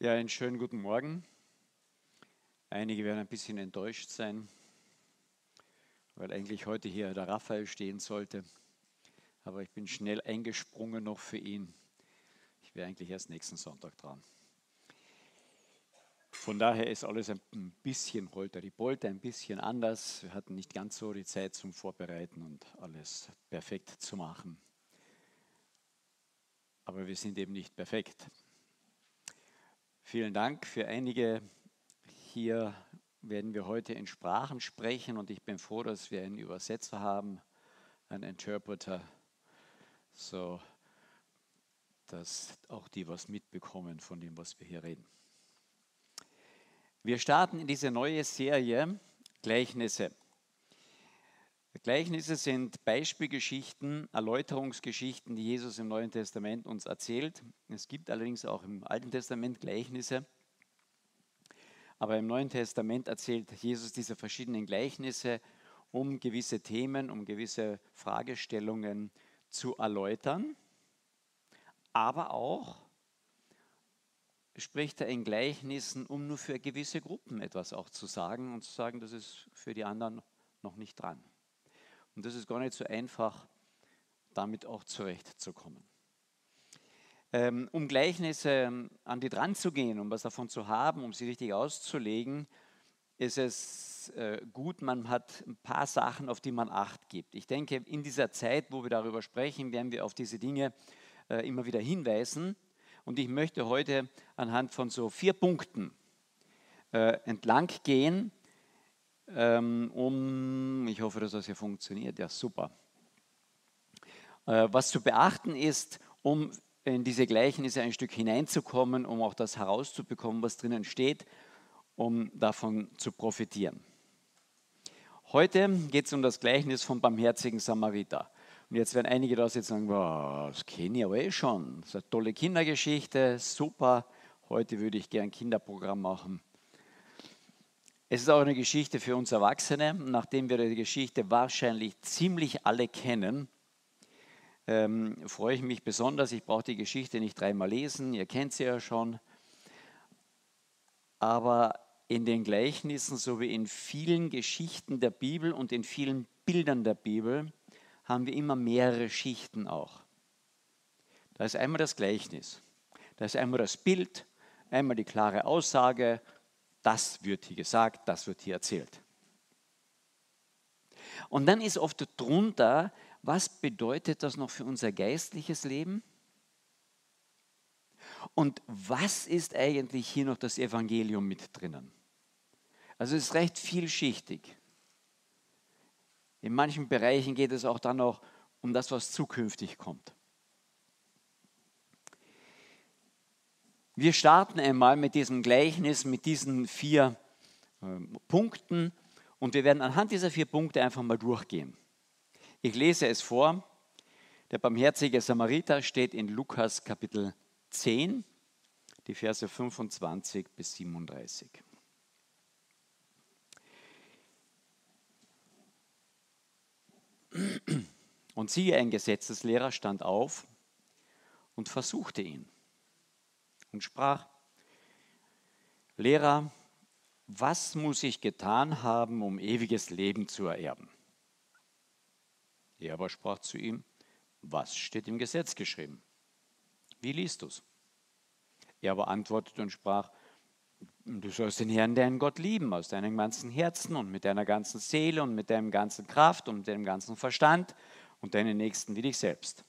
Ja, einen schönen guten Morgen. Einige werden ein bisschen enttäuscht sein, weil eigentlich heute hier der Raphael stehen sollte. Aber ich bin schnell eingesprungen noch für ihn. Ich wäre eigentlich erst nächsten Sonntag dran. Von daher ist alles ein bisschen holter die Polter, ein bisschen anders. Wir hatten nicht ganz so die Zeit zum Vorbereiten und alles perfekt zu machen. Aber wir sind eben nicht perfekt. Vielen Dank. Für einige hier werden wir heute in Sprachen sprechen und ich bin froh, dass wir einen Übersetzer haben, einen Interpreter, so dass auch die was mitbekommen von dem, was wir hier reden. Wir starten in diese neue Serie Gleichnisse. Gleichnisse sind Beispielgeschichten, Erläuterungsgeschichten, die Jesus im Neuen Testament uns erzählt. Es gibt allerdings auch im Alten Testament Gleichnisse. Aber im Neuen Testament erzählt Jesus diese verschiedenen Gleichnisse, um gewisse Themen, um gewisse Fragestellungen zu erläutern. Aber auch spricht er in Gleichnissen, um nur für gewisse Gruppen etwas auch zu sagen und zu sagen, das ist für die anderen noch nicht dran. Und das ist gar nicht so einfach, damit auch zurechtzukommen. Ähm, um Gleichnisse ähm, an die dran zu gehen, um was davon zu haben, um sie richtig auszulegen, ist es äh, gut, man hat ein paar Sachen, auf die man Acht gibt. Ich denke, in dieser Zeit, wo wir darüber sprechen, werden wir auf diese Dinge äh, immer wieder hinweisen. Und ich möchte heute anhand von so vier Punkten äh, entlang gehen, ähm, um, ich hoffe, dass das hier funktioniert, ja super. Äh, was zu beachten ist, um in diese Gleichnisse ein Stück hineinzukommen, um auch das herauszubekommen, was drinnen steht, um davon zu profitieren. Heute geht es um das Gleichnis vom barmherzigen Samariter. Und jetzt werden einige da sitzen sagen, das kenne ich aber eh schon. Das ist eine tolle Kindergeschichte, super. Heute würde ich gern ein Kinderprogramm machen. Es ist auch eine Geschichte für uns Erwachsene, nachdem wir die Geschichte wahrscheinlich ziemlich alle kennen. Ähm, freue ich mich besonders. Ich brauche die Geschichte nicht dreimal lesen, ihr kennt sie ja schon. Aber in den Gleichnissen sowie in vielen Geschichten der Bibel und in vielen Bildern der Bibel haben wir immer mehrere Schichten auch. Da ist einmal das Gleichnis, da ist einmal das Bild, einmal die klare Aussage das wird hier gesagt, das wird hier erzählt. Und dann ist oft drunter, was bedeutet das noch für unser geistliches Leben? Und was ist eigentlich hier noch das Evangelium mit drinnen? Also es ist recht vielschichtig. In manchen Bereichen geht es auch dann noch um das, was zukünftig kommt. Wir starten einmal mit diesem Gleichnis, mit diesen vier äh, Punkten und wir werden anhand dieser vier Punkte einfach mal durchgehen. Ich lese es vor. Der barmherzige Samariter steht in Lukas Kapitel 10, die Verse 25 bis 37. Und siehe, ein Gesetzeslehrer stand auf und versuchte ihn und sprach, Lehrer, was muss ich getan haben, um ewiges Leben zu ererben? Er aber sprach zu ihm, was steht im Gesetz geschrieben? Wie liest du es? Er aber antwortete und sprach, du sollst den Herrn, deinen Gott lieben, aus deinem ganzen Herzen und mit deiner ganzen Seele und mit deinem ganzen Kraft und mit deinem ganzen Verstand und deinen Nächsten wie dich selbst.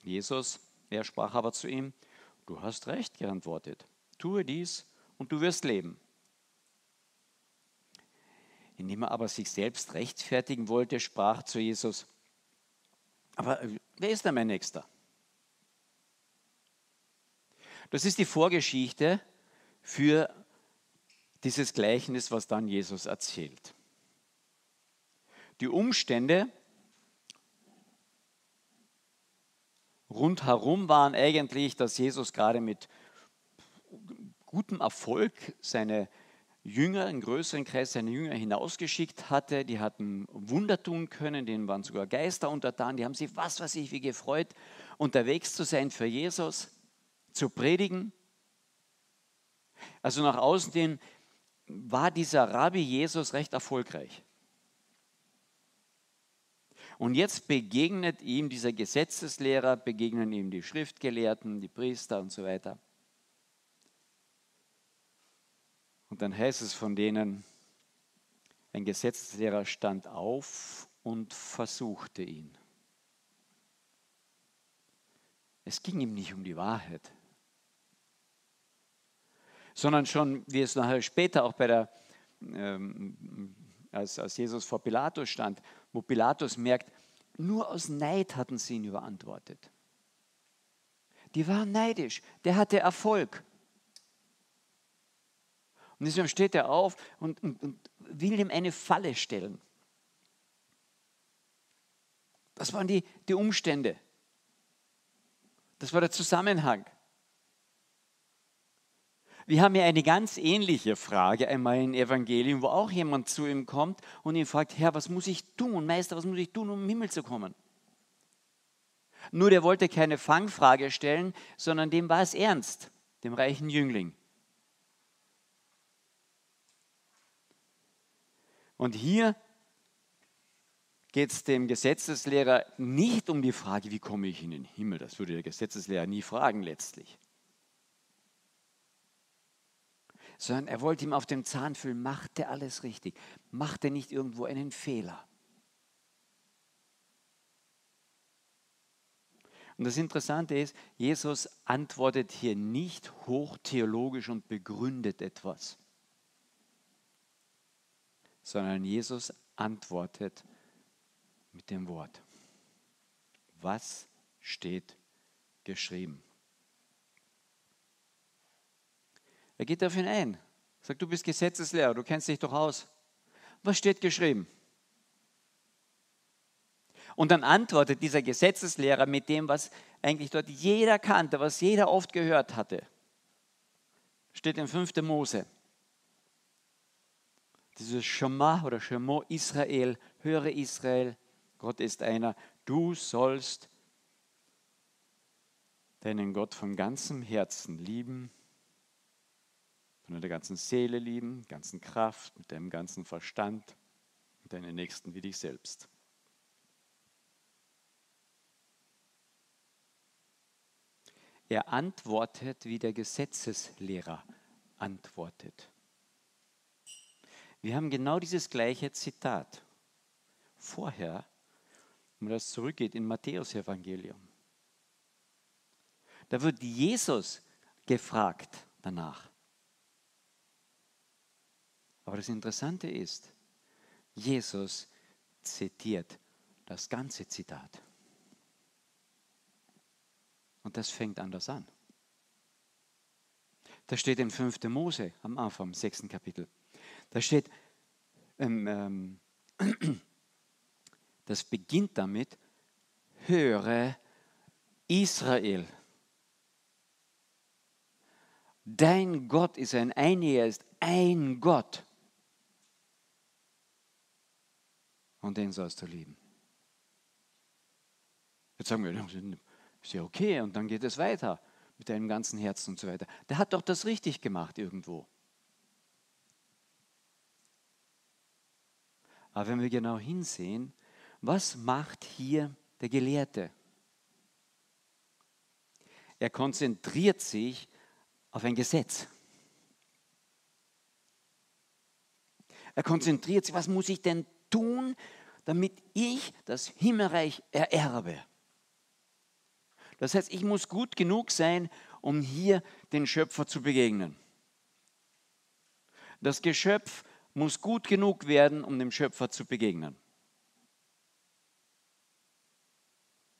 Jesus er sprach aber zu ihm, du hast recht geantwortet, tue dies und du wirst leben. Indem er aber sich selbst rechtfertigen wollte, sprach zu Jesus, aber wer ist denn mein Nächster? Das ist die Vorgeschichte für dieses Gleichnis, was dann Jesus erzählt. Die Umstände, rundherum waren eigentlich, dass Jesus gerade mit gutem Erfolg seine Jünger, einen größeren Kreis seiner Jünger hinausgeschickt hatte. Die hatten Wunder tun können, denen waren sogar Geister untertan. Die haben sich was weiß ich wie gefreut, unterwegs zu sein für Jesus. zu predigen. Also nach außen hin war dieser Rabbi Jesus recht erfolgreich. Und jetzt begegnet ihm dieser Gesetzeslehrer, begegnen ihm die Schriftgelehrten, die Priester und so weiter. Und dann heißt es von denen, ein Gesetzeslehrer stand auf und versuchte ihn. Es ging ihm nicht um die Wahrheit, sondern schon, wie es nachher später auch bei der, ähm, als, als Jesus vor Pilatus stand, wo Pilatus merkt, nur aus Neid hatten sie ihn überantwortet. Die waren neidisch, der hatte Erfolg. Und deswegen steht er auf und, und, und will ihm eine Falle stellen. Das waren die, die Umstände. Das war der Zusammenhang. Wir haben ja eine ganz ähnliche Frage einmal im Evangelium, wo auch jemand zu ihm kommt und ihn fragt, Herr, was muss ich tun? Meister, was muss ich tun, um im Himmel zu kommen? Nur der wollte keine Fangfrage stellen, sondern dem war es ernst, dem reichen Jüngling. Und hier geht es dem Gesetzeslehrer nicht um die Frage, wie komme ich in den Himmel. Das würde der Gesetzeslehrer nie fragen letztlich. Sondern er wollte ihm auf den Zahn fühlen, macht er alles richtig? Macht er nicht irgendwo einen Fehler? Und das Interessante ist, Jesus antwortet hier nicht hochtheologisch und begründet etwas, sondern Jesus antwortet mit dem Wort. Was steht geschrieben? Er geht auf ihn ein. Sagt, du bist Gesetzeslehrer, du kennst dich doch aus. Was steht geschrieben? Und dann antwortet dieser Gesetzeslehrer mit dem, was eigentlich dort jeder kannte, was jeder oft gehört hatte. Steht in 5. Mose. Dieses Shema oder Shemo Israel, höre Israel, Gott ist einer. Du sollst deinen Gott von ganzem Herzen lieben, von der ganzen Seele lieben, ganzen Kraft, mit deinem ganzen Verstand und deinen Nächsten wie dich selbst. Er antwortet, wie der Gesetzeslehrer antwortet. Wir haben genau dieses gleiche Zitat. Vorher wenn man das zurückgeht in Matthäus Evangelium. Da wird Jesus gefragt danach. Aber das Interessante ist, Jesus zitiert das ganze Zitat. Und das fängt anders an. Da steht in 5. Mose am Anfang, im sechsten Kapitel. Da steht, ähm, ähm, das beginnt damit, höre Israel. Dein Gott ist ein Einiger, ist ein Gott. Und den sollst du lieben. Jetzt sagen wir, ist ja okay, und dann geht es weiter mit deinem ganzen Herzen und so weiter. Der hat doch das richtig gemacht irgendwo. Aber wenn wir genau hinsehen, was macht hier der Gelehrte? Er konzentriert sich auf ein Gesetz. Er konzentriert sich, was muss ich denn tun, damit ich das Himmelreich ererbe? Das heißt, ich muss gut genug sein, um hier den Schöpfer zu begegnen. Das Geschöpf muss gut genug werden, um dem Schöpfer zu begegnen.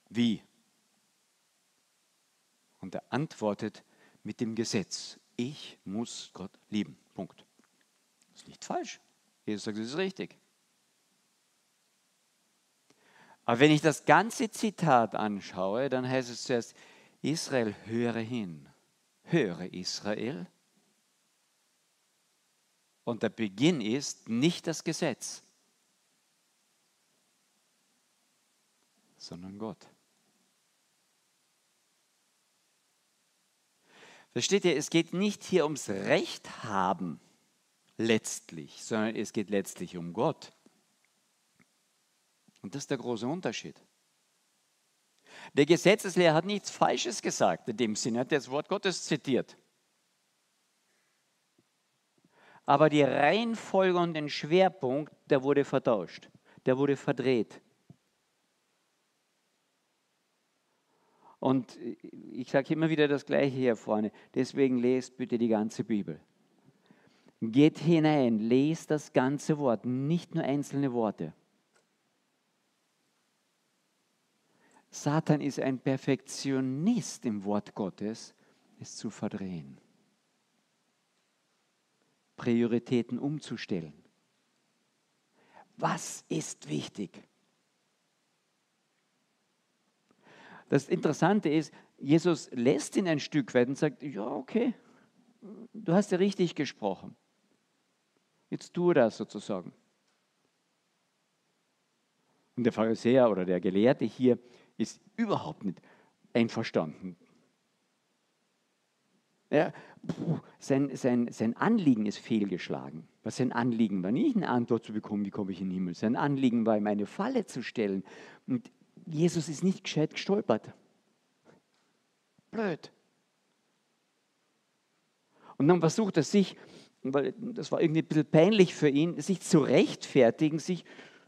Wie? Und er antwortet mit dem Gesetz. Ich muss Gott lieben. Punkt. Das ist nicht falsch. Jesus sagt, das ist richtig. Aber wenn ich das ganze Zitat anschaue, dann heißt es zuerst, Israel, höre hin. Höre Israel. Und der Beginn ist nicht das Gesetz, sondern Gott. Versteht ihr, es geht nicht hier ums Recht haben letztlich, sondern es geht letztlich um Gott. Und das ist der große Unterschied. Der Gesetzeslehrer hat nichts Falsches gesagt in dem Sinne, er hat das Wort Gottes zitiert. Aber die Reihenfolge und den Schwerpunkt, der wurde vertauscht, der wurde verdreht. Und ich sage immer wieder das Gleiche hier vorne. Deswegen lest bitte die ganze Bibel. Geht hinein, lest das ganze Wort, nicht nur einzelne Worte. Satan ist ein Perfektionist im Wort Gottes, es zu verdrehen. Prioritäten umzustellen. Was ist wichtig? Das Interessante ist, Jesus lässt ihn ein Stück weit und sagt, ja, okay, du hast ja richtig gesprochen. Jetzt tue das sozusagen. Und der Pharisäer oder der Gelehrte hier ist überhaupt nicht einverstanden. Ja, sein, sein, sein Anliegen ist fehlgeschlagen. Was sein Anliegen war, nicht eine Antwort zu bekommen, wie komme ich in den Himmel. Sein Anliegen war, ihm eine Falle zu stellen. Und Jesus ist nicht gescheit gestolpert. Blöd. Und dann versucht er sich, weil das war irgendwie ein bisschen peinlich für ihn, sich zu rechtfertigen, sich,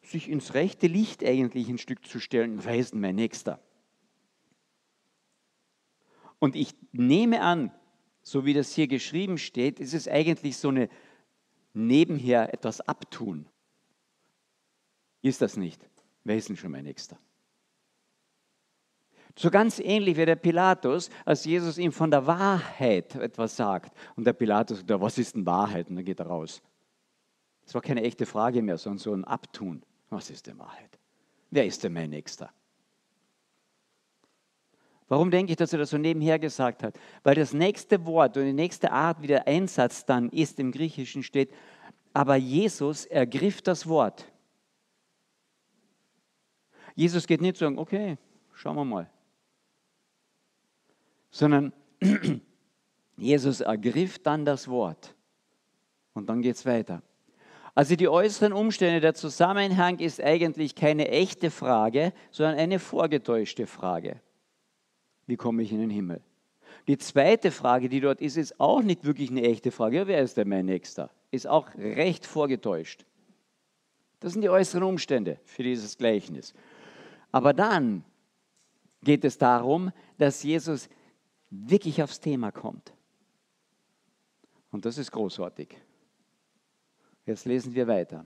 sich ins rechte Licht eigentlich ein Stück zu stellen. Wer ist denn mein Nächster? Und ich nehme an, so wie das hier geschrieben steht, ist es eigentlich so eine nebenher etwas abtun. Ist das nicht? Wer ist denn schon mein Nächster? So ganz ähnlich wie der Pilatus, als Jesus ihm von der Wahrheit etwas sagt. Und der Pilatus sagt, was ist denn Wahrheit? Und dann geht er raus. Das war keine echte Frage mehr, sondern so ein Abtun. Was ist denn Wahrheit? Wer ist denn mein Nächster? Warum denke ich, dass er das so nebenher gesagt hat? Weil das nächste Wort und die nächste Art, wie der Einsatz dann ist im Griechischen steht, aber Jesus ergriff das Wort. Jesus geht nicht sagen, okay, schauen wir mal sondern Jesus ergriff dann das Wort. Und dann geht es weiter. Also die äußeren Umstände, der Zusammenhang ist eigentlich keine echte Frage, sondern eine vorgetäuschte Frage. Wie komme ich in den Himmel? Die zweite Frage, die dort ist, ist auch nicht wirklich eine echte Frage. Ja, wer ist denn mein Nächster? Ist auch recht vorgetäuscht. Das sind die äußeren Umstände für dieses Gleichnis. Aber dann geht es darum, dass Jesus wirklich aufs Thema kommt. Und das ist großartig. Jetzt lesen wir weiter.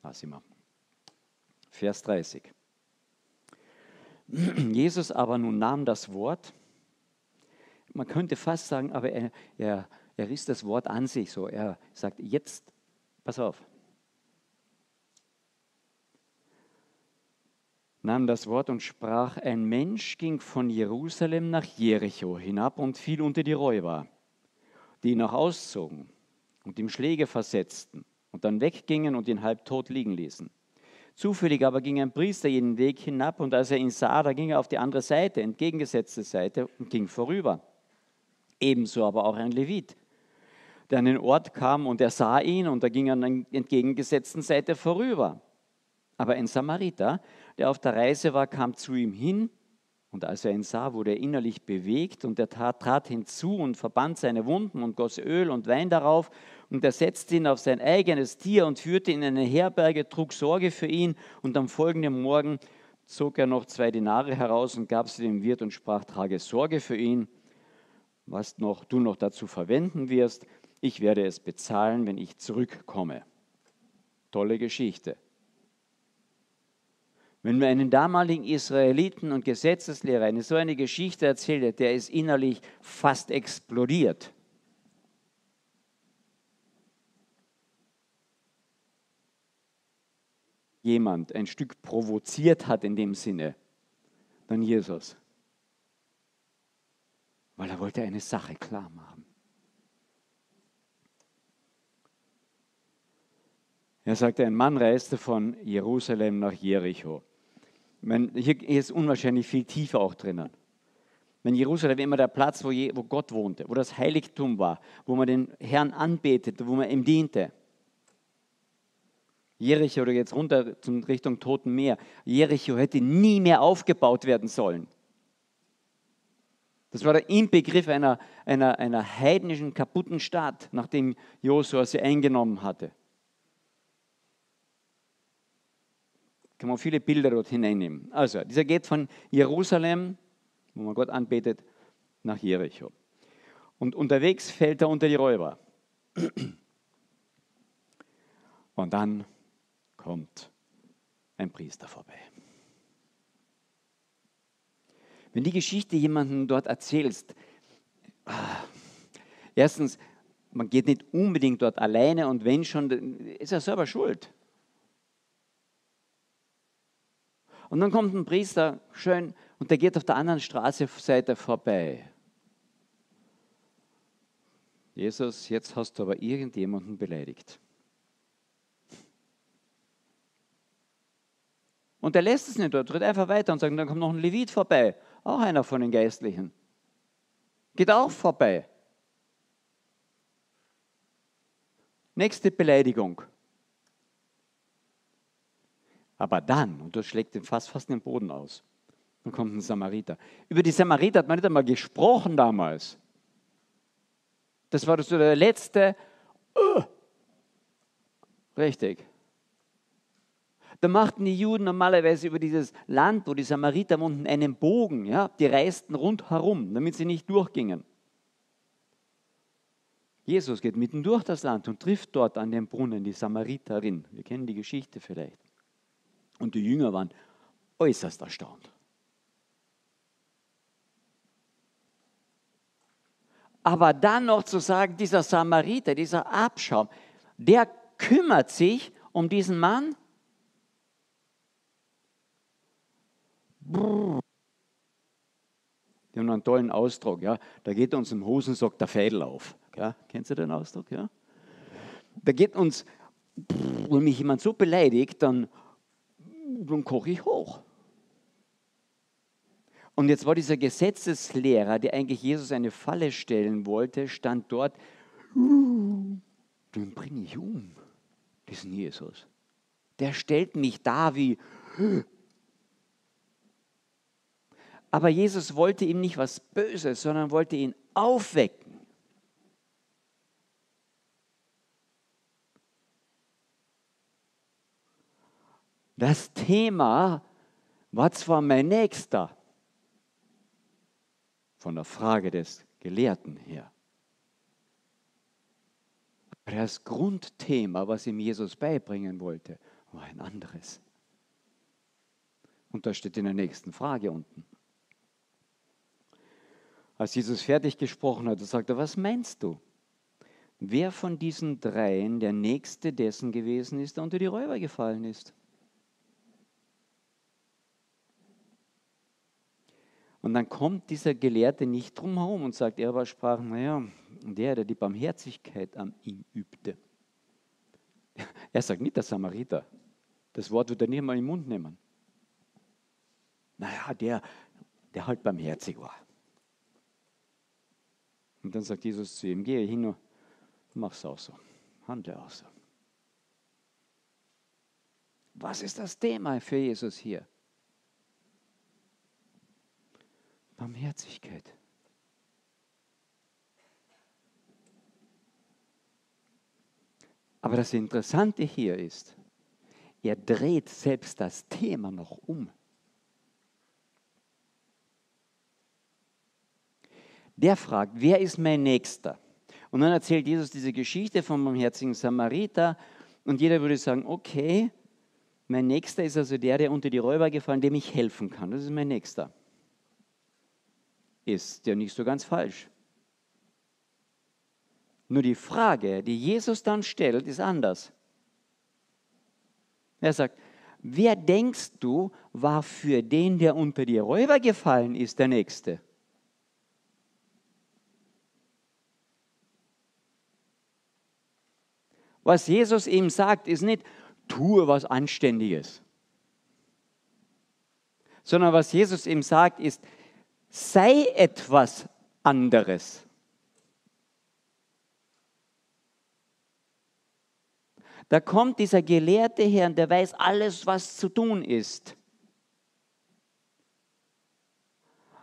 Da sind wir. Vers 30. Jesus aber nun nahm das Wort, man könnte fast sagen, aber er, er, er riss das Wort an sich so. Er sagt, jetzt, pass auf, nahm das Wort und sprach, ein Mensch ging von Jerusalem nach Jericho hinab und fiel unter die Räuber, die ihn noch auszogen und ihm Schläge versetzten und dann weggingen und ihn halb tot liegen ließen. Zufällig aber ging ein Priester jeden Weg hinab und als er ihn sah, da ging er auf die andere Seite, entgegengesetzte Seite und ging vorüber. Ebenso aber auch ein Levit, der an den Ort kam und er sah ihn und er ging an der entgegengesetzten Seite vorüber. Aber ein Samariter, der auf der Reise war, kam zu ihm hin und als er ihn sah, wurde er innerlich bewegt und er trat hinzu und verband seine Wunden und goss Öl und Wein darauf und er setzte ihn auf sein eigenes Tier und führte ihn in eine Herberge, trug Sorge für ihn und am folgenden Morgen zog er noch zwei Dinare heraus und gab sie dem Wirt und sprach, trage Sorge für ihn, was noch, du noch dazu verwenden wirst. Ich werde es bezahlen, wenn ich zurückkomme. Tolle Geschichte. Wenn man einen damaligen Israeliten und Gesetzeslehrer eine so eine Geschichte erzählt, der ist innerlich fast explodiert. Jemand ein Stück provoziert hat in dem Sinne, dann Jesus. Weil er wollte eine Sache klar machen. Er sagte, ein Mann reiste von Jerusalem nach Jericho. Meine, hier ist unwahrscheinlich viel tiefer auch drinnen. Wenn Jerusalem immer der Platz, wo, je, wo Gott wohnte, wo das Heiligtum war, wo man den Herrn anbetete, wo man ihm diente. Jericho oder jetzt runter zum Richtung Toten Meer. Jericho hätte nie mehr aufgebaut werden sollen. Das war der Inbegriff einer, einer, einer heidnischen, kaputten Stadt, nachdem Josua sie eingenommen hatte. Kann man viele Bilder dort hineinnehmen. Also, dieser geht von Jerusalem, wo man Gott anbetet, nach Jericho. Und unterwegs fällt er unter die Räuber. Und dann kommt ein Priester vorbei. Wenn die Geschichte jemandem dort erzählst, ah, erstens, man geht nicht unbedingt dort alleine und wenn schon, ist er selber schuld. Und dann kommt ein Priester, schön, und der geht auf der anderen Straßenseite vorbei. Jesus, jetzt hast du aber irgendjemanden beleidigt. Und er lässt es nicht dort, tritt einfach weiter und sagt, dann kommt noch ein Levit vorbei auch einer von den Geistlichen. Geht auch vorbei. Nächste Beleidigung. Aber dann, und das schlägt den fast, fast den Boden aus, dann kommt ein Samariter. Über die Samariter hat man nicht einmal gesprochen damals. Das war so der letzte. Uh, richtig. Da machten die Juden normalerweise über dieses Land, wo die Samariter wohnten, einen Bogen. Ja? Die reisten rundherum, damit sie nicht durchgingen. Jesus geht mitten durch das Land und trifft dort an dem Brunnen die Samariterin. Wir kennen die Geschichte vielleicht. Und die Jünger waren äußerst erstaunt. Aber dann noch zu sagen, dieser Samariter, dieser Abschaum, der kümmert sich um diesen Mann Die haben einen tollen Ausdruck, ja. Da geht uns im Hosensock der Fädel auf. Ja. Kennst du den Ausdruck? Ja? Da geht uns, wenn mich jemand so beleidigt, dann, dann koche ich hoch. Und jetzt war dieser Gesetzeslehrer, der eigentlich Jesus eine Falle stellen wollte, stand dort, den bringe ich um, diesen Jesus. Der stellt mich da wie, Aber Jesus wollte ihm nicht was Böses, sondern wollte ihn aufwecken. Das Thema war zwar mein Nächster, von der Frage des Gelehrten her. Aber das Grundthema, was ihm Jesus beibringen wollte, war ein anderes. Und das steht in der nächsten Frage unten. Als Jesus fertig gesprochen hat, sagte er, was meinst du? Wer von diesen dreien der Nächste dessen gewesen ist, der unter die Räuber gefallen ist? Und dann kommt dieser Gelehrte nicht drum herum und sagt, er aber sprach, naja, der, der die Barmherzigkeit an ihm übte. Er sagt nicht der Samariter. Das Wort wird er nicht mal im Mund nehmen. Naja, der, der halt barmherzig war. Und dann sagt Jesus zu ihm, gehe hin und mach es auch so. Handle auch so. Was ist das Thema für Jesus hier? Barmherzigkeit. Aber das Interessante hier ist, er dreht selbst das Thema noch um. der fragt, wer ist mein Nächster? Und dann erzählt Jesus diese Geschichte vom barmherzigen Samariter und jeder würde sagen, okay, mein Nächster ist also der, der unter die Räuber gefallen, dem ich helfen kann. Das ist mein Nächster. Ist ja nicht so ganz falsch. Nur die Frage, die Jesus dann stellt, ist anders. Er sagt, wer denkst du, war für den, der unter die Räuber gefallen ist, der Nächste? Was Jesus ihm sagt, ist nicht, tue was Anständiges. sondern was Jesus ihm sagt, ist, sei etwas anderes. Da kommt dieser Gelehrte her und der weiß alles, was zu tun ist.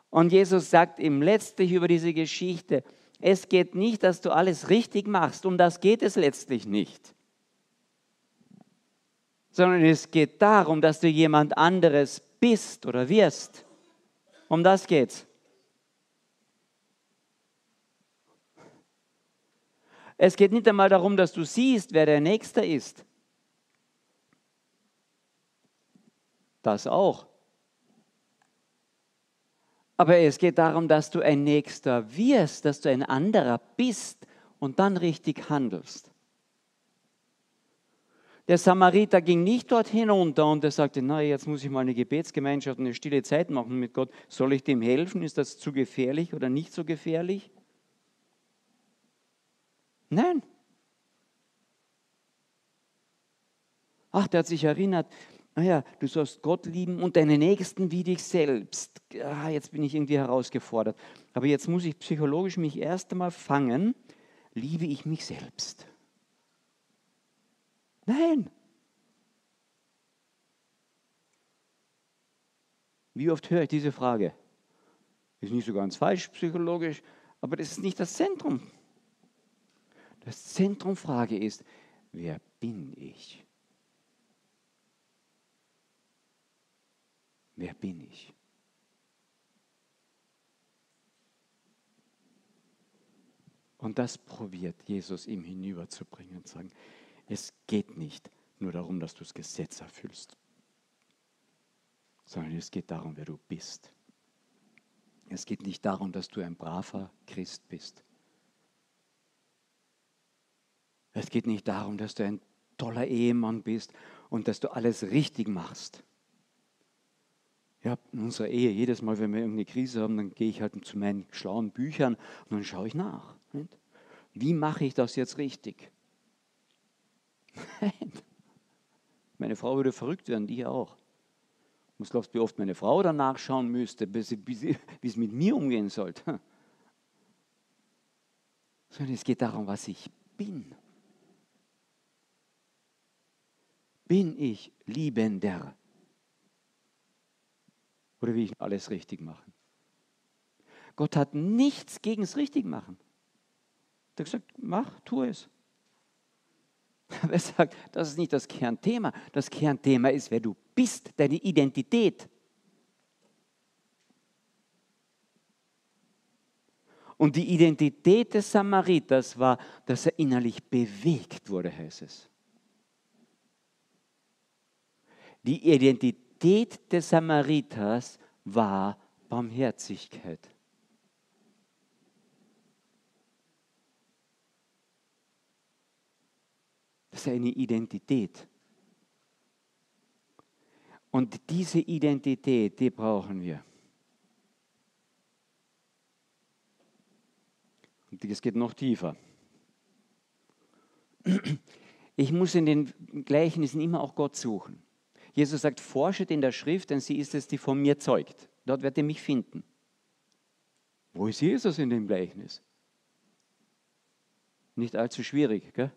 Und Jesus sagt ihm letztlich über diese Geschichte, es geht nicht, dass du alles richtig machst, um das geht es letztlich nicht, sondern es geht darum, dass du jemand anderes bist oder wirst. Um das geht's. Es geht nicht einmal darum, dass du siehst, wer der Nächste ist. Das auch. Aber es geht darum, dass du ein Nächster wirst, dass du ein anderer bist und dann richtig handelst. Der Samariter ging nicht dort hinunter und er sagte, na, jetzt muss ich mal eine Gebetsgemeinschaft, eine stille Zeit machen mit Gott. Soll ich dem helfen? Ist das zu gefährlich oder nicht so gefährlich? Nein. Ach, der hat sich erinnert, naja, du sollst Gott lieben und deine Nächsten wie dich selbst. Ah, jetzt bin ich irgendwie herausgefordert. Aber jetzt muss ich psychologisch mich erst einmal fangen, liebe ich mich selbst? Nein. Wie oft höre ich diese Frage? Ist nicht so ganz falsch psychologisch, aber das ist nicht das Zentrum das Zentrumfrage ist, wer bin ich? Wer bin ich? Und das probiert Jesus ihm hinüberzubringen und sagen, es geht nicht nur darum, dass du das Gesetz erfüllst, sondern es geht darum, wer du bist. Es geht nicht darum, dass du ein braver Christ bist. Es geht nicht darum, dass du ein toller Ehemann bist und dass du alles richtig machst. Ja, in unserer Ehe, jedes Mal, wenn wir irgendeine Krise haben, dann gehe ich halt zu meinen schlauen Büchern und dann schaue ich nach. Wie mache ich das jetzt richtig? Nein. Meine Frau würde verrückt werden, die auch. Was glaubst du, wie oft meine Frau danach schauen müsste, wie es mit mir umgehen sollte? Sondern es geht darum, was ich bin. bin ich liebender. Oder will ich alles richtig machen? Gott hat nichts gegen das Richtigmachen. Er hat gesagt, mach, tu es. Er sagt, das ist nicht das Kernthema. Das Kernthema ist, wer du bist, deine Identität. Und die Identität des Samariters war, dass er innerlich bewegt wurde, heißt es. Die Identität des Samariters war Barmherzigkeit. Das ist eine Identität. Und diese Identität, die brauchen wir. Und es geht noch tiefer. Ich muss in den Gleichnissen immer auch Gott suchen. Jesus sagt, forschet in der Schrift, denn sie ist es, die von mir zeugt. Dort werdet ihr mich finden. Wo ist Jesus in dem Gleichnis? Nicht allzu schwierig, gell?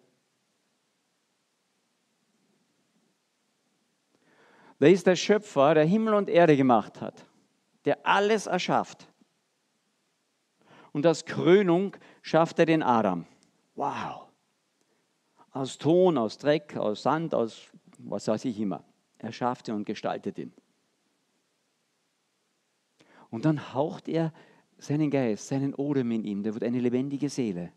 Da ist der Schöpfer, der Himmel und Erde gemacht hat, der alles erschafft. Und als Krönung schafft er den Adam. Wow. Aus Ton, aus Dreck, aus Sand, aus was weiß ich immer. Er schaffte und gestaltet ihn. Und dann haucht er seinen Geist, seinen Odem in ihm, der wird eine lebendige Seele.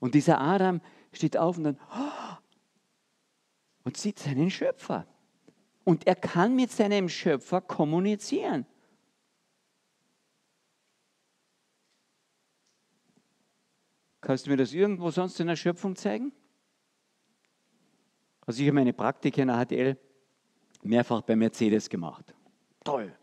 Und dieser Adam steht auf und dann und sieht seinen Schöpfer. Und er kann mit seinem Schöpfer kommunizieren. Kannst du mir das irgendwo sonst in der Schöpfung zeigen? Also ich habe meine Praktika in der HTL mehrfach bei Mercedes gemacht. Toll.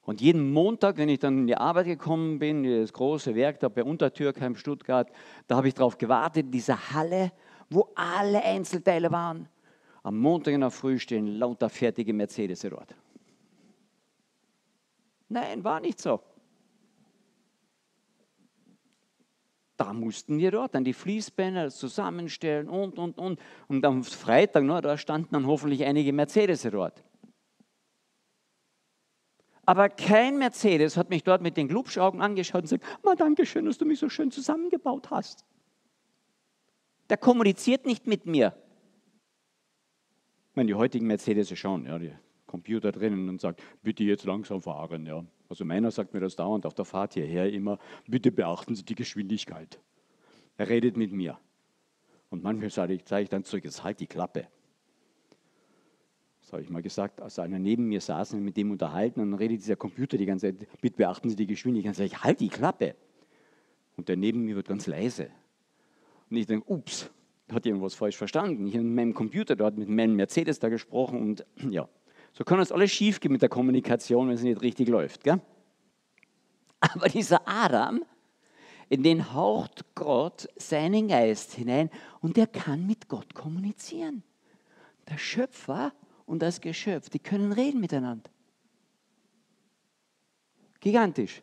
Und jeden Montag, wenn ich dann in die Arbeit gekommen bin, in das große Werk da bei Untertürkheim, Stuttgart, da habe ich darauf gewartet, in dieser Halle, wo alle Einzelteile waren. am Montag in der Früh stehen lauter fertige Mercedes dort. Nein, war nicht so. Da mussten wir dort dann die Fließbänder zusammenstellen und, und, und. Und am Freitag, no, da standen dann hoffentlich einige Mercedes dort. Aber kein Mercedes hat mich dort mit den Glubschaugen angeschaut und gesagt, Ma, danke schön, dass du mich so schön zusammengebaut hast. Der kommuniziert nicht mit mir. Ich meine, die heutigen Mercedes schon, ja, die Computer drinnen und sagt, bitte jetzt langsam fahren. Ja. Also meiner sagt mir das dauernd auf der Fahrt hierher immer, bitte beachten Sie die Geschwindigkeit. Er redet mit mir. Und manchmal sage ich, sage ich dann zurück, jetzt halt die Klappe. Das habe ich mal gesagt, als einer neben mir saß und mit dem unterhalten und dann redet dieser Computer die ganze Zeit, bitte beachten Sie die Geschwindigkeit. Dann sage ich, halt die Klappe. Und der neben mir wird ganz leise. Und ich denke, ups, hat irgendwas falsch verstanden. Ich habe mit meinem Computer dort mit meinem Mercedes da gesprochen und ja, so kann uns alles schief gehen mit der Kommunikation, wenn es nicht richtig läuft. Gell? Aber dieser Adam, in den haucht Gott seinen Geist hinein und der kann mit Gott kommunizieren. Der Schöpfer und das Geschöpf, die können reden miteinander. Gigantisch.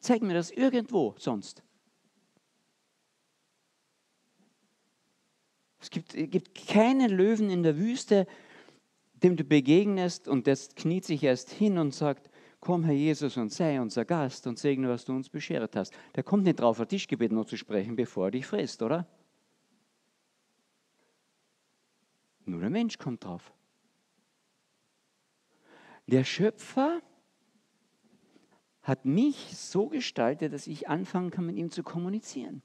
Zeig mir das irgendwo sonst. Es gibt, gibt keinen Löwen in der Wüste, dem du begegnest und der kniet sich erst hin und sagt, komm Herr Jesus und sei unser Gast und segne, was du uns beschert hast. Der kommt nicht drauf, ein Tischgebet noch zu sprechen, bevor er dich frisst, oder? Nur der Mensch kommt drauf. Der Schöpfer hat mich so gestaltet, dass ich anfangen kann, mit ihm zu kommunizieren.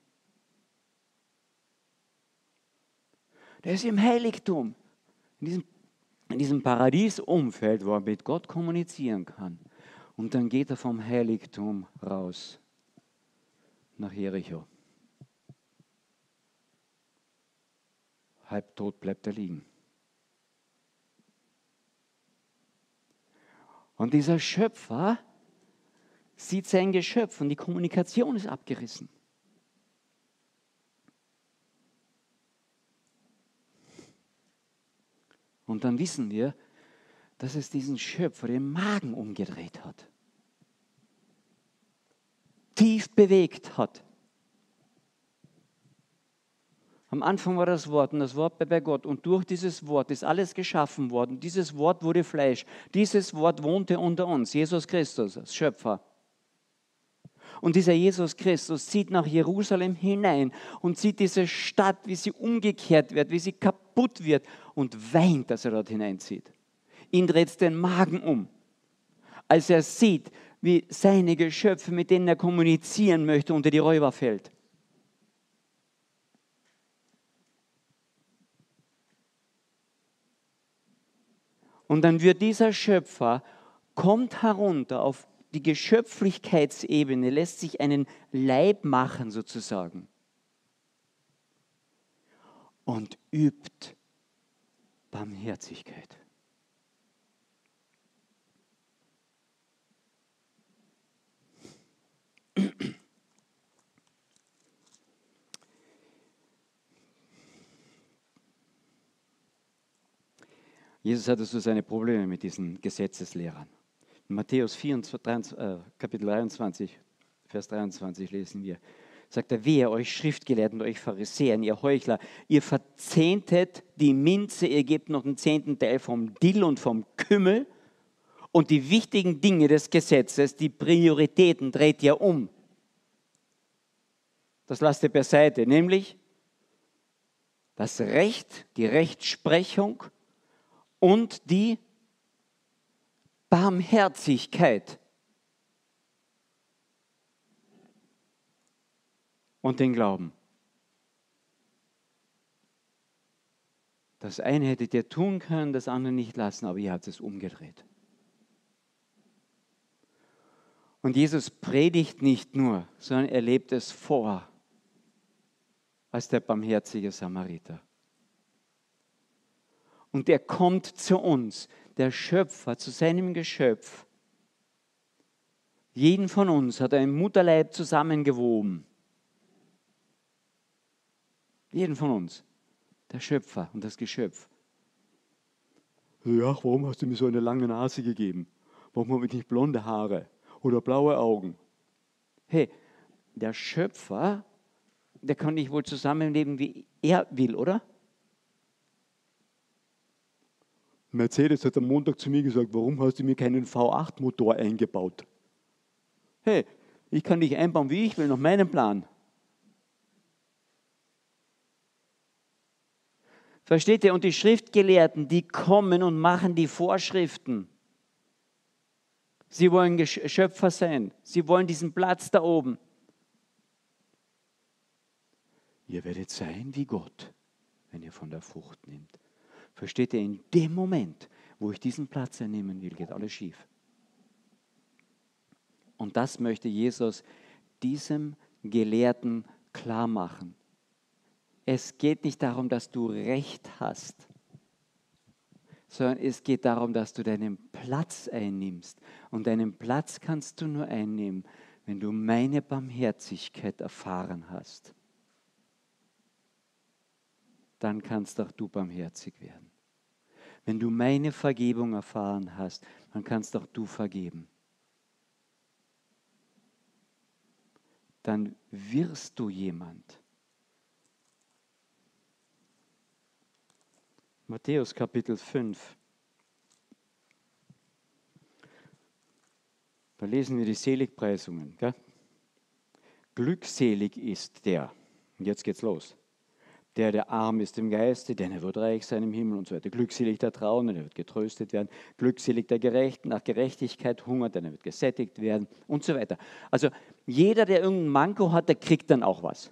Der ist im Heiligtum, in diesem, in diesem Paradiesumfeld, wo er mit Gott kommunizieren kann. Und dann geht er vom Heiligtum raus nach Jericho. Halbtot bleibt er liegen. Und dieser Schöpfer sieht sein Geschöpf und die Kommunikation ist abgerissen. Und dann wissen wir, dass es diesen Schöpfer den Magen umgedreht hat. Tief bewegt hat. Am Anfang war das Wort und das Wort bei Gott und durch dieses Wort ist alles geschaffen worden. Dieses Wort wurde Fleisch. Dieses Wort wohnte unter uns, Jesus Christus, als Schöpfer. Und dieser Jesus Christus zieht nach Jerusalem hinein und sieht diese Stadt, wie sie umgekehrt wird, wie sie kaputt wird und weint, dass er dort hineinzieht. Ihn dreht den Magen um, als er sieht, wie seine Geschöpfe, mit denen er kommunizieren möchte, unter die Räuber fällt. Und dann wird dieser Schöpfer, kommt herunter auf die Geschöpflichkeitsebene, lässt sich einen Leib machen sozusagen und übt Barmherzigkeit. Jesus hatte so seine Probleme mit diesen Gesetzeslehrern. Matthäus 24, äh, Kapitel 23, Vers 23 lesen wir, sagt er, wehe euch Schriftgelehrten, euch Pharisäern, ihr Heuchler, ihr verzehntet die Minze, ihr gebt noch den zehnten Teil vom Dill und vom Kümmel und die wichtigen Dinge des Gesetzes, die Prioritäten dreht ihr um. Das lasst ihr beiseite, nämlich das Recht, die Rechtsprechung und die Barmherzigkeit und den Glauben. Das eine hättet ihr tun können, das andere nicht lassen, aber ihr habt es umgedreht. Und Jesus predigt nicht nur, sondern er lebt es vor als der barmherzige Samariter. Und er kommt zu uns der Schöpfer zu seinem Geschöpf. Jeden von uns hat er im Mutterleib zusammengewoben. Jeden von uns. der Schöpfer und das Geschöpf. Ja, warum hast du mir so eine lange Nase gegeben? Warum habe ich nicht blonde Haare oder blaue Augen? Hey, der Schöpfer, der kann nicht wohl zusammenleben, wie er will, oder? Mercedes hat am Montag zu mir gesagt, warum hast du mir keinen V8-Motor eingebaut? Hey, ich kann dich einbauen, wie ich will, nach meinem Plan. Versteht ihr? Und die Schriftgelehrten, die kommen und machen die Vorschriften. Sie wollen Schöpfer sein. Sie wollen diesen Platz da oben. Ihr werdet sein wie Gott, wenn ihr von der Frucht nehmt. Versteht ihr, in dem Moment, wo ich diesen Platz einnehmen will, geht alles schief. Und das möchte Jesus diesem Gelehrten klar machen. Es geht nicht darum, dass du Recht hast, sondern es geht darum, dass du deinen Platz einnimmst. Und deinen Platz kannst du nur einnehmen, wenn du meine Barmherzigkeit erfahren hast. Dann kannst auch du barmherzig werden. Wenn du meine Vergebung erfahren hast, dann kannst auch du vergeben. Dann wirst du jemand. Matthäus Kapitel 5. Da lesen wir die Seligpreisungen. Gell? Glückselig ist der. Und jetzt geht's los der, der arm ist im Geiste, denn er wird reich sein im Himmel und so weiter. Glückselig der Trauernde, der wird getröstet werden. Glückselig der Gerechten, nach Gerechtigkeit hungert, denn er wird gesättigt werden und so weiter. Also jeder, der irgendein Manko hat, der kriegt dann auch was.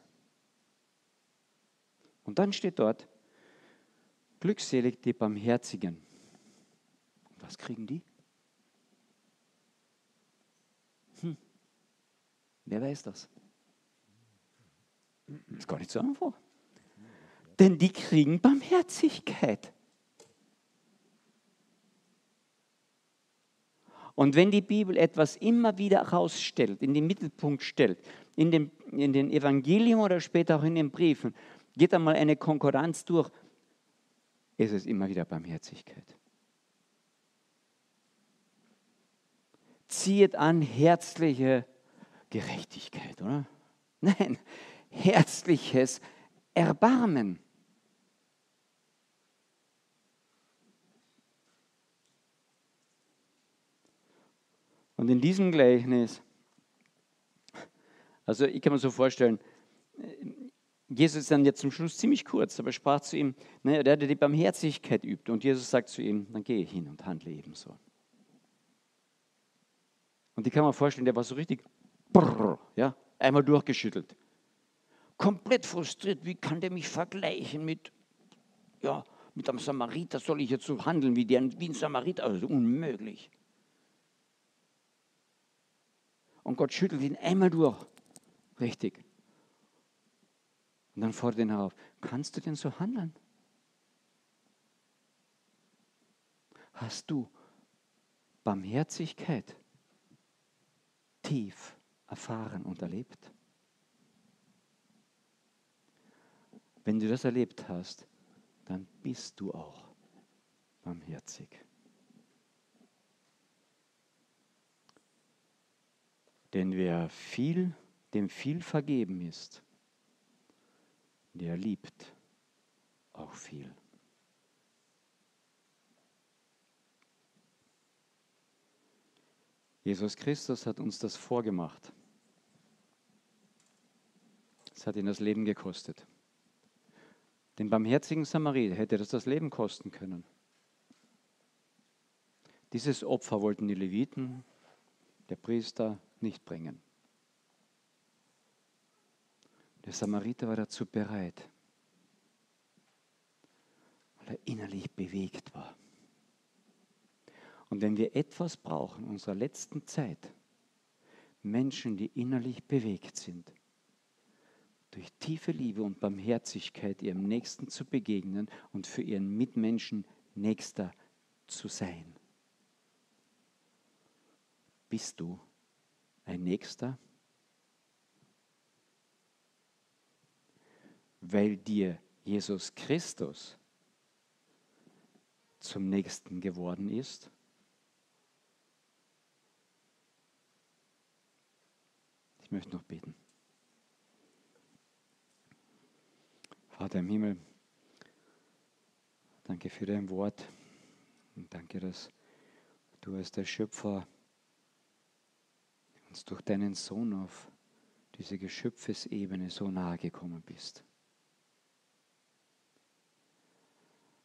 Und dann steht dort, glückselig die Barmherzigen. Was kriegen die? Hm. Wer weiß das? Ist gar nicht so einfach denn die kriegen Barmherzigkeit. Und wenn die Bibel etwas immer wieder herausstellt, in den Mittelpunkt stellt, in, dem, in den Evangelien oder später auch in den Briefen, geht einmal eine Konkurrenz durch, ist es immer wieder Barmherzigkeit. Zieht an herzliche Gerechtigkeit, oder? Nein, herzliches Erbarmen. Und in diesem Gleichnis, also ich kann mir so vorstellen, Jesus ist dann jetzt zum Schluss ziemlich kurz, aber sprach zu ihm, ne, der, der die Barmherzigkeit übt. Und Jesus sagt zu ihm, dann gehe hin und handle ebenso. Und ich kann mir vorstellen, der war so richtig, brrr, ja, einmal durchgeschüttelt. Komplett frustriert, wie kann der mich vergleichen mit, ja, mit einem Samariter? Soll ich jetzt so handeln wie, der, wie ein Samariter? Also unmöglich. Und Gott schüttelt ihn einmal durch. Richtig. Und dann fordert ihn herauf, kannst du denn so handeln? Hast du Barmherzigkeit tief erfahren und erlebt? Wenn du das erlebt hast, dann bist du auch barmherzig. Denn wer viel, dem viel vergeben ist, der liebt auch viel. Jesus Christus hat uns das vorgemacht. Es hat ihn das Leben gekostet. Den barmherzigen Samariter hätte das das Leben kosten können. Dieses Opfer wollten die Leviten, der Priester, nicht bringen. Der Samariter war dazu bereit, weil er innerlich bewegt war. Und wenn wir etwas brauchen in unserer letzten Zeit, Menschen, die innerlich bewegt sind, durch tiefe Liebe und Barmherzigkeit ihrem Nächsten zu begegnen und für ihren Mitmenschen Nächster zu sein. Bist du ein Nächster? Weil dir Jesus Christus zum Nächsten geworden ist? Ich möchte noch beten. Vater im Himmel, danke für dein Wort und danke, dass du als der Schöpfer uns durch deinen Sohn auf diese Geschöpfesebene so nahe gekommen bist.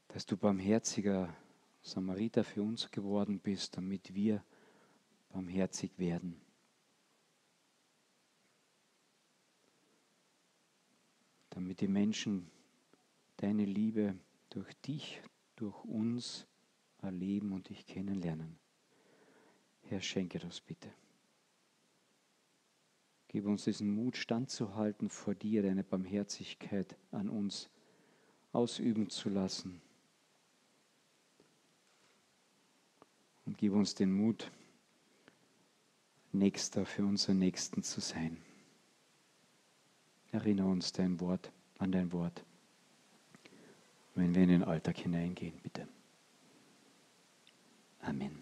Dass du barmherziger Samariter für uns geworden bist, damit wir barmherzig werden. Damit die Menschen deine Liebe durch dich, durch uns erleben und dich kennenlernen. Herr, schenke das bitte. Gib uns diesen Mut, standzuhalten vor dir, deine Barmherzigkeit an uns ausüben zu lassen. Und gib uns den Mut, Nächster für unseren Nächsten zu sein. Erinnere uns dein Wort, an dein Wort, wenn wir in den Alltag hineingehen, bitte. Amen.